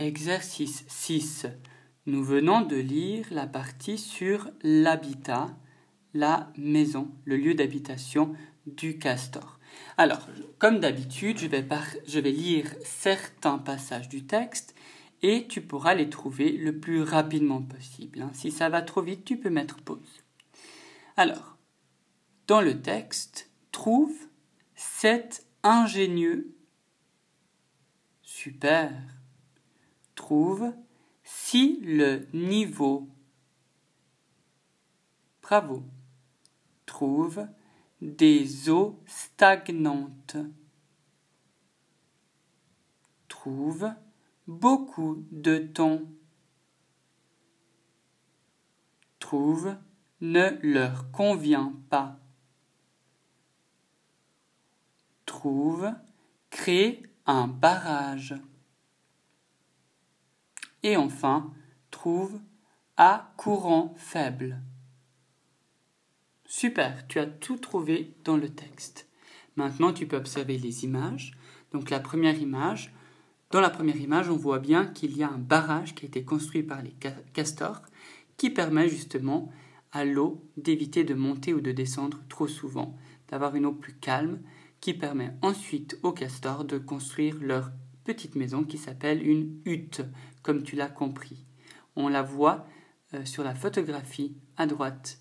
Exercice 6. Nous venons de lire la partie sur l'habitat, la maison, le lieu d'habitation du castor. Alors, comme d'habitude, je, je vais, lire certains passages du texte et tu pourras les trouver le plus rapidement possible. Hein. Si ça va trop vite, tu peux mettre pause. Alors, dans le texte, trouve cet ingénieux. Super trouve si le niveau bravo trouve des eaux stagnantes. Trouve beaucoup de temps. Trouve ne leur convient pas. Trouve crée un barrage et enfin, trouve à courant faible. Super, tu as tout trouvé dans le texte. Maintenant, tu peux observer les images. Donc la première image, dans la première image, on voit bien qu'il y a un barrage qui a été construit par les castors qui permet justement à l'eau d'éviter de monter ou de descendre trop souvent, d'avoir une eau plus calme qui permet ensuite aux castors de construire leur petite maison qui s'appelle une hutte, comme tu l'as compris. On la voit euh, sur la photographie à droite